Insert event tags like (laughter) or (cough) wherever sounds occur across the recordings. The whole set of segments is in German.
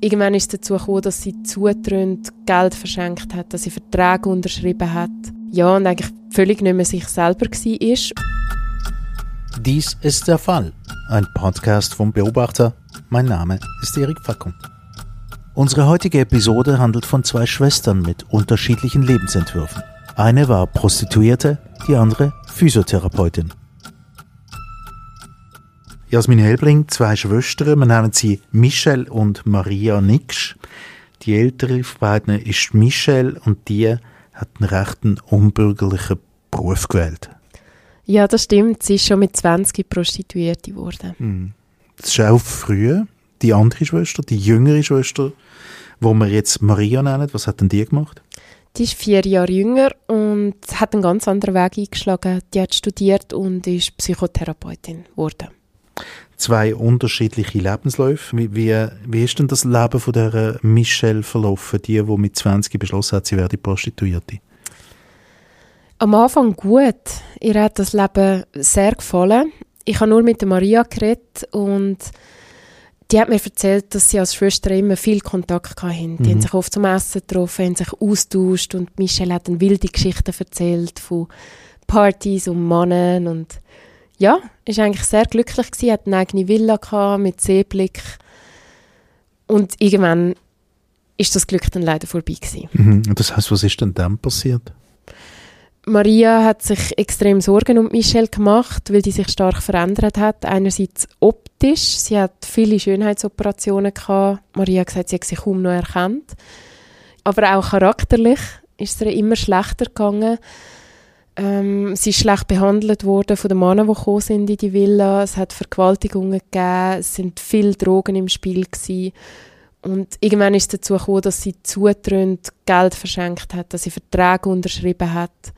Irgendwann ist es dazu gekommen, dass sie zutrönt Geld verschenkt hat, dass sie Verträge unterschrieben hat. Ja, und eigentlich völlig nicht mehr sich selber war. Dies ist der Fall. Ein Podcast vom Beobachter. Mein Name ist Erik Fackung. Unsere heutige Episode handelt von zwei Schwestern mit unterschiedlichen Lebensentwürfen. Eine war Prostituierte, die andere Physiotherapeutin. Jasmin Helbling, zwei Schwestern, wir nennen sie Michelle und Maria Nix. Die ältere von beiden ist Michelle und die hat einen rechten unbürgerlichen Beruf gewählt. Ja, das stimmt. Sie ist schon mit 20 Prostituierte geworden. Mhm. Das ist auch früher. Die andere Schwester, die jüngere Schwester, wo wir jetzt Maria nennen, was hat denn die gemacht? Die ist vier Jahre jünger und hat einen ganz anderen Weg eingeschlagen. Die hat studiert und ist Psychotherapeutin geworden zwei unterschiedliche Lebensläufe. Wie, wie, wie ist denn das Leben von der Michelle verlaufen, die, die mit 20 beschlossen hat, sie werde Prostituierte? Am Anfang gut. Ihr hat das Leben sehr gefallen. Ich habe nur mit der Maria geredet und die hat mir erzählt, dass sie als Schwester immer viel Kontakt hatten. Die mhm. haben sich oft zum Essen getroffen, haben sich austauscht und Michelle hat dann wilde Geschichten erzählt von Partys und Mannen und ja, ist eigentlich sehr glücklich gewesen, hat eine eigene Villa gehabt, mit Seeblick und irgendwann ist das Glück dann leider vorbei gewesen. Mhm. Das heißt, was ist denn dann passiert? Maria hat sich extrem Sorgen um Michelle gemacht, weil die sich stark verändert hat. Einerseits optisch, sie hat viele Schönheitsoperationen gehabt. Maria hat gesagt, sie hat sich kaum noch erkannt. Aber auch charakterlich ist es ihr immer schlechter gegangen. Ähm, sie ist schlecht behandelt worden von den Männern, die gekommen sind in die Villa. Es hat Vergewaltigungen gegeben, es sind viele Drogen im Spiel gewesen. Und irgendwann ist es dazu gekommen, dass sie zutrönt Geld verschenkt hat, dass sie Verträge unterschrieben hat.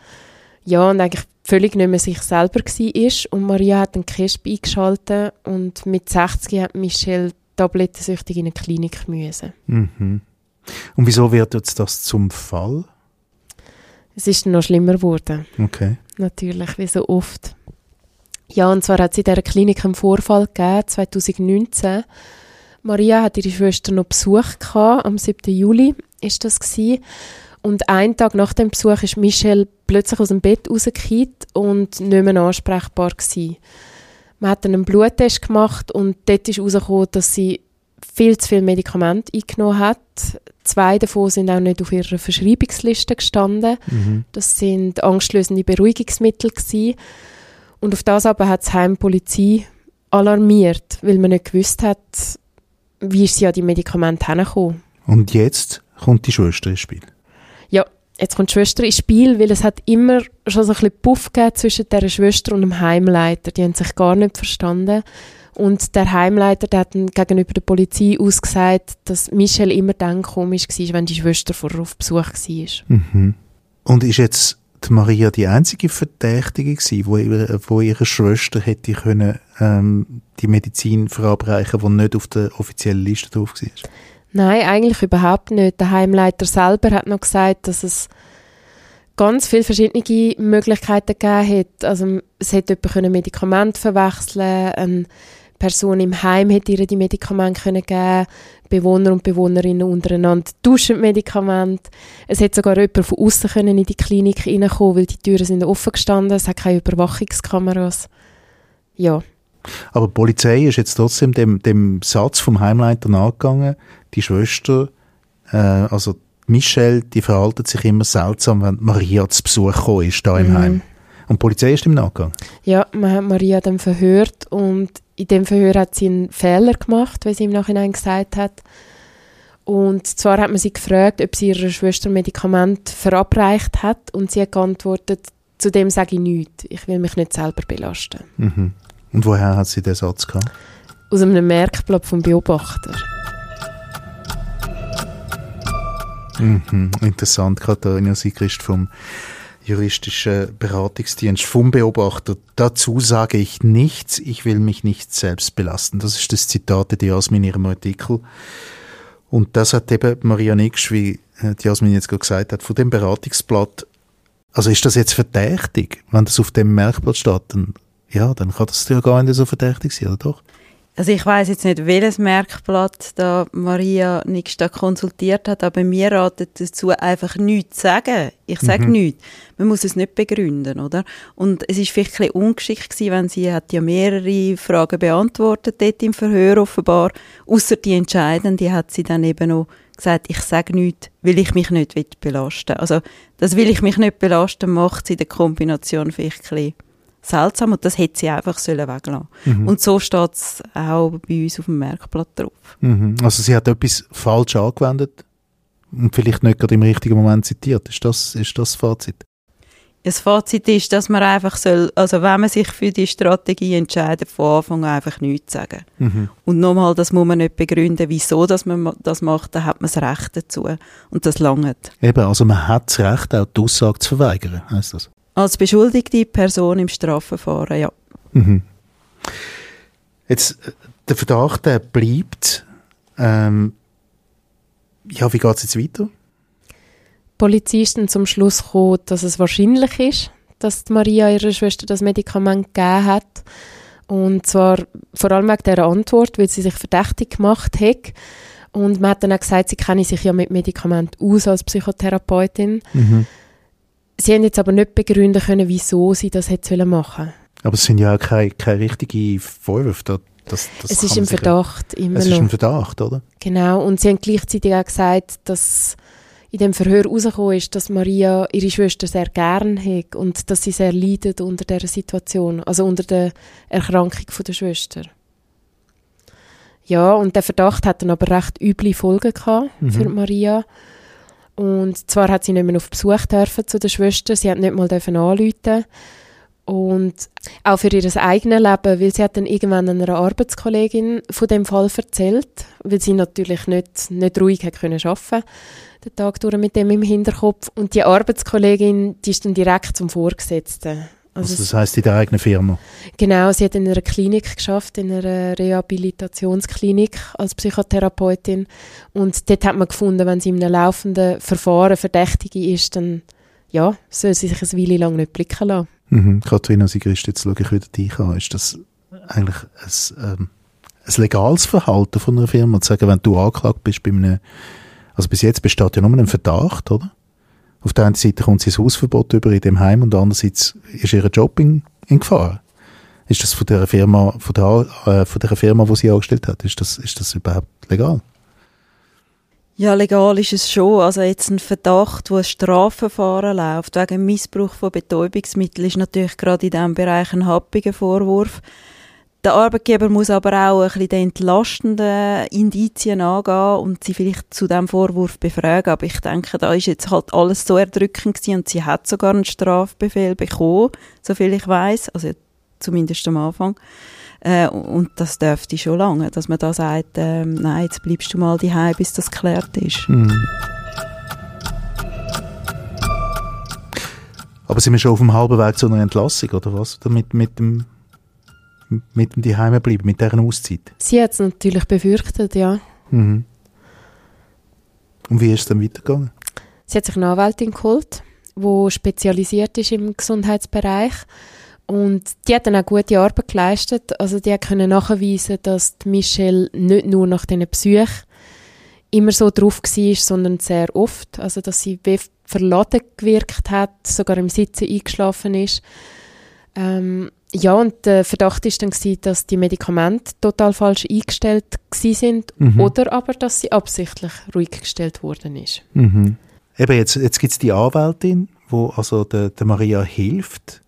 Ja, und eigentlich völlig nicht mehr sich selber war. Und Maria hat einen Kesp eingeschaltet und mit 60 hat Michelle tablettensüchtig in eine Klinik müssen. Mhm. Und wieso wird jetzt das zum Fall? Es ist noch schlimmer geworden. Okay. Natürlich, wie so oft. Ja, und zwar hat es in dieser Klinik einen Vorfall gegeben, 2019. Maria hat ihre Schwester noch Besuch gehabt, am 7. Juli ist das gewesen. Und einen Tag nach dem Besuch ist Michelle plötzlich aus dem Bett rausgekehrt und nicht mehr ansprechbar gewesen. Man hat dann einen Bluttest gemacht und dort ist herausgekommen, dass sie viel zu viel Medikamente eingenommen hat. Zwei davon sind auch nicht auf ihrer Verschreibungsliste gestanden. Mhm. Das sind angstlösende Beruhigungsmittel gewesen. Und auf das aber hat die Heimpolizei alarmiert, weil man nicht gewusst hat, wie sie an die Medikamente herkommen. Und jetzt kommt die Schwester ins Spiel? Ja, jetzt kommt die Schwester ins Spiel, weil es hat immer schon so ein bisschen Puff gegeben zwischen der Schwester und dem Heimleiter. Die haben sich gar nicht verstanden. Und der Heimleiter der hat gegenüber der Polizei ausgesagt, dass Michelle immer dann komisch war, wenn die Schwester vorher auf Besuch war. Mhm. Und ist jetzt die Maria die einzige Verdächtige gewesen, wo, ihre, wo ihre Schwester hätte können, ähm, die Medizin verabreichen, die nicht auf der offiziellen Liste drauf war? Nein, eigentlich überhaupt nicht. Der Heimleiter selber hat noch gesagt, dass es ganz viele verschiedene Möglichkeiten gegeben hat. Also es hätte jemand Medikamente verwechseln können, Person im Heim hätte ihr die Medikamente können geben Bewohner und Bewohnerinnen untereinander tauschen Medikamente. Es hätte sogar jemand von außen können in die Klinik reinkommen, weil die Türen sind offen gestanden, es hat keine Überwachungskameras. Ja. Aber die Polizei ist jetzt trotzdem dem, dem Satz vom Heimleiter nachgegangen, die Schwester, äh, also Michelle, die verhalten sich immer seltsam, wenn Maria zu Besuch gekommen ist, da im mhm. Heim. Und die Polizei ist im Nachgang? Ja, man hat Maria dann verhört und in dem Verhör hat sie einen Fehler gemacht, wie sie im Nachhinein gesagt hat. Und zwar hat man sie gefragt, ob sie ihrer Schwester Medikament verabreicht hat und sie hat geantwortet, zu dem sage ich nichts. Ich will mich nicht selber belasten. Mhm. Und woher hat sie den Satz gehabt? Aus einem Merkblatt vom Beobachter. Mhm. Interessant, Katharina Sigrist vom juristischen Beratungsdienst vom Beobachter. Dazu sage ich nichts, ich will mich nicht selbst belasten. Das ist das Zitat der Jasmin in ihrem Artikel. Und das hat eben Maria Nix, wie äh, die Jasmin jetzt gerade gesagt hat, von dem Beratungsblatt. Also ist das jetzt verdächtig, wenn das auf dem Merkblatt steht? Dann, ja, dann kann das ja gar nicht so verdächtig sein, oder doch? Also ich weiß jetzt nicht, welches Merkblatt da Maria Nix da konsultiert hat, aber mir ratet dazu, einfach nichts zu sagen. Ich sage mhm. nichts. Man muss es nicht begründen, oder? Und es ist vielleicht ein bisschen ungeschickt gewesen, wenn sie hat ja mehrere Fragen beantwortet dort im Verhör offenbar. Außer die entscheidende hat sie dann eben noch gesagt, ich sage nichts, weil ich mich nicht belasten will. Also das will ich mich nicht belasten, macht sie in der Kombination vielleicht ein bisschen seltsam und das hätte sie einfach sollen weglassen mhm. Und so steht es auch bei uns auf dem Merkblatt drauf. Mhm. Also sie hat etwas falsch angewendet und vielleicht nicht gerade im richtigen Moment zitiert. Ist das, ist das Fazit? Das Fazit ist, dass man einfach soll, also wenn man sich für die Strategie entscheidet, von Anfang an einfach nichts sagen. Mhm. Und nochmal, das muss man nicht begründen, wieso dass man das macht, dann hat man das Recht dazu. Und das langt. Eben, also man hat das Recht, auch die Aussage zu verweigern, heißt das? Als beschuldigte Person im Strafverfahren, ja. Mhm. Jetzt, äh, der Verdacht der bleibt. Ähm, ja, wie geht es jetzt weiter? Polizisten zum Schluss gekommen, dass es wahrscheinlich ist, dass Maria ihrer Schwester das Medikament gegeben hat. Und zwar vor allem wegen dieser Antwort, weil sie sich verdächtig gemacht hat. Und man hat dann auch gesagt, sie kenne sich ja mit Medikamenten aus als Psychotherapeutin. Mhm. Sie haben jetzt aber nicht begründen können, wieso sie das hätte machen Aber es sind ja auch keine, keine richtigen Vorwürfe. Da, das, das es ist im Verdacht immer Es ist im Verdacht, oder? Genau, und sie haben gleichzeitig auch gesagt, dass in dem Verhör herausgekommen ist, dass Maria ihre Schwester sehr gern hat und dass sie sehr leidet unter dieser Situation, also unter der Erkrankung von der Schwester. Ja, und der Verdacht hat dann aber recht üble Folgen gehabt mhm. für Maria. Und zwar hat sie nicht mehr auf Besuch dürfen zu der Schwester, sie hat nicht mal dürfen anrufen und auch für ihr eigenes Leben, weil sie hat dann irgendwann einer Arbeitskollegin von dem Fall erzählt, weil sie natürlich nicht, nicht ruhig hat können arbeiten den Tag durch mit dem im Hinterkopf. Und die Arbeitskollegin, die ist dann direkt zum Vorgesetzten. Also, also das heißt in der eigenen Firma? Genau, sie hat in einer Klinik geschafft, in einer Rehabilitationsklinik als Psychotherapeutin. Und dort hat man gefunden, wenn sie in einem laufenden Verfahren Verdächtige ist, dann ja, soll sie sich eine Weile lang nicht blicken lassen. Mhm. Katharina Sigrist, jetzt schaue ich wieder dich an. Ist das eigentlich ein, ähm, ein legales Verhalten von einer Firma, zu sagen, wenn du angeklagt bist bei einem, also bis jetzt besteht ja nur ein Verdacht, oder? Auf der einen Seite kommt sie das Hausverbot über in dem Heim und andererseits ist ihr Job in, in Gefahr. Ist das von der Firma, von der, äh, von der Firma, wo sie angestellt hat, ist das, ist das überhaupt legal? Ja, legal ist es schon. Also jetzt ein Verdacht, wo ein Strafverfahren läuft wegen Missbrauch von Betäubungsmitteln, ist natürlich gerade in diesem Bereich ein happiger Vorwurf. Der Arbeitgeber muss aber auch ein bisschen die entlastenden Indizien angehen und sie vielleicht zu diesem Vorwurf befragen. Aber ich denke, da ist jetzt halt alles so erdrückend gewesen und sie hat sogar einen Strafbefehl bekommen, soviel ich weiß, also zumindest am Anfang. Äh, und das dürfte schon lange, dass man da sagt, äh, nein, jetzt bleibst du mal daheim, bis das geklärt ist. Mhm. Aber sind wir schon auf dem halben Weg zu einer Entlassung, oder was? Mit, mit dem mit dem Daheim bleiben, mit dieser Auszeit? Sie hat es natürlich befürchtet, ja. Mhm. Und wie ist es dann weitergegangen? Sie hat sich eine Anwältin geholt, die spezialisiert ist im Gesundheitsbereich. Und die hat dann auch gute Arbeit geleistet. Also die können nachweisen, dass Michelle nicht nur nach diesen Psych immer so drauf war, sondern sehr oft. Also dass sie wie verladen gewirkt hat, sogar im Sitzen eingeschlafen ist. Ähm, ja, und der Verdacht war dann, gewesen, dass die Medikamente total falsch eingestellt sind mhm. oder aber, dass sie absichtlich ruhig gestellt worden ist. Mhm. Eben, jetzt, jetzt gibt es die Anwältin, wo also der, der Maria hilft.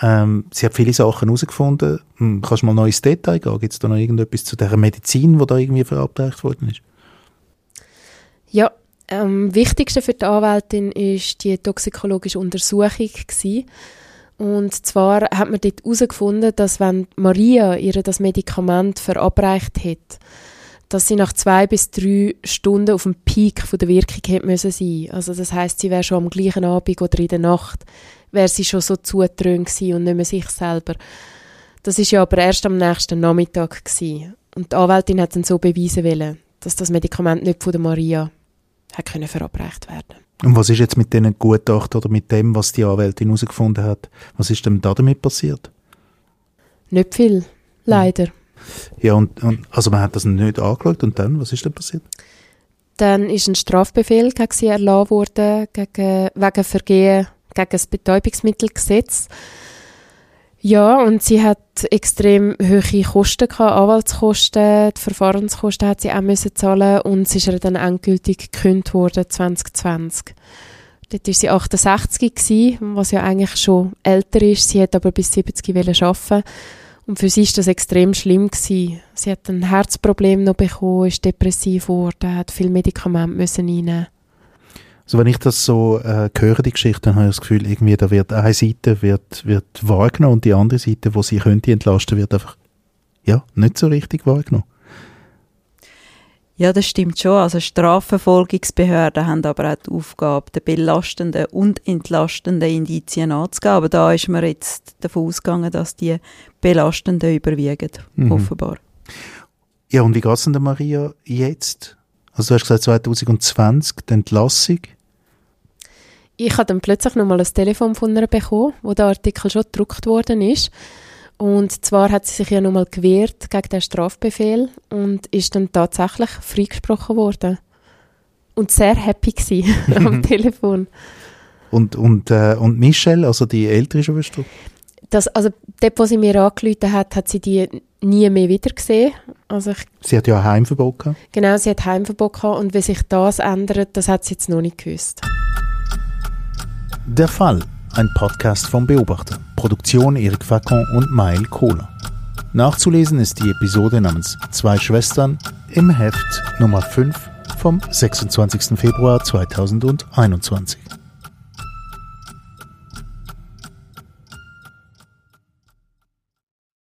Ähm, sie hat viele Sachen herausgefunden. Hm, kannst du mal noch ins Detail gehen? Gibt es da noch irgendetwas zu der Medizin, die da irgendwie verabreicht worden ist? Ja, am ähm, wichtigsten für die Anwältin ist die toxikologische Untersuchung gewesen. Und zwar hat man dort herausgefunden, dass wenn Maria ihr das Medikament verabreicht hat, dass sie nach zwei bis drei Stunden auf dem Peak von der Wirkung hätte müssen sein. Also das heißt, sie wäre schon am gleichen Abend oder in der Nacht wäre sie schon so zudröhnt und nicht mehr sich selber. Das ist ja aber erst am nächsten Nachmittag gewesen. Und die Anwältin hat dann so beweisen wollen, dass das Medikament nicht von der Maria hat verabreicht werden. Und was ist jetzt mit diesen Gutachten oder mit dem, was die Anwältin herausgefunden hat? Was ist denn da damit passiert? Nicht viel, leider. Ja, und, und also man hat das nicht angeschaut und dann, was ist denn passiert? Dann ist ein Strafbefehl gegen sie erlassen worden, gegen, wegen Vergehen gegen das Betäubungsmittelgesetz. Ja, und sie hat extrem hohe Kosten gehabt, Anwaltskosten, die Verfahrenskosten hat sie auch müssen zahlen und sie ist ihr dann endgültig gekündigt worden 2020. Dort war sie 68 gewesen, was ja eigentlich schon älter ist. Sie hat aber bis 70 arbeiten und für sie ist das extrem schlimm gewesen. Sie hat ein Herzproblem noch bekommen, ist depressiv geworden, hat viel Medikamente müssen einnehmen. Also wenn ich das so äh, höre, die Geschichte, dann habe ich das Gefühl, irgendwie da wird eine Seite wird, wird wahrgenommen und die andere Seite, wo sie könnte entlasten, wird einfach ja, nicht so richtig wahrgenommen. Ja, das stimmt schon. Also Strafverfolgungsbehörden haben aber auch die Aufgabe, die belastenden und entlastenden Indizien anzugeben. Aber da ist man jetzt davon ausgegangen, dass die belastenden überwiegen, mhm. offenbar. Ja, und wie geht es denn der Maria jetzt? Also du hast gesagt 2020, die Entlassung. Ich habe dann plötzlich nochmal ein Telefon von ihr bekommen, wo der Artikel schon gedruckt worden ist. Und zwar hat sie sich ja nochmal gewehrt gegen den Strafbefehl und ist dann tatsächlich freigesprochen worden. Und sehr happy (laughs) am Telefon. Und, und, äh, und Michelle, also die ältere Schwester? Das, also dort, wo sie mir angerufen hat, hat sie die nie mehr wieder gesehen. Also ich, sie hat ja ein Heimverbot gehabt. Genau, sie hat Heimverbot gehabt und wie sich das ändert, das hat sie jetzt noch nicht gewusst. Der Fall, ein Podcast vom Beobachter. Produktion Erik Facon und Mail Kohler. Nachzulesen ist die Episode namens Zwei Schwestern im Heft Nummer 5 vom 26. Februar 2021.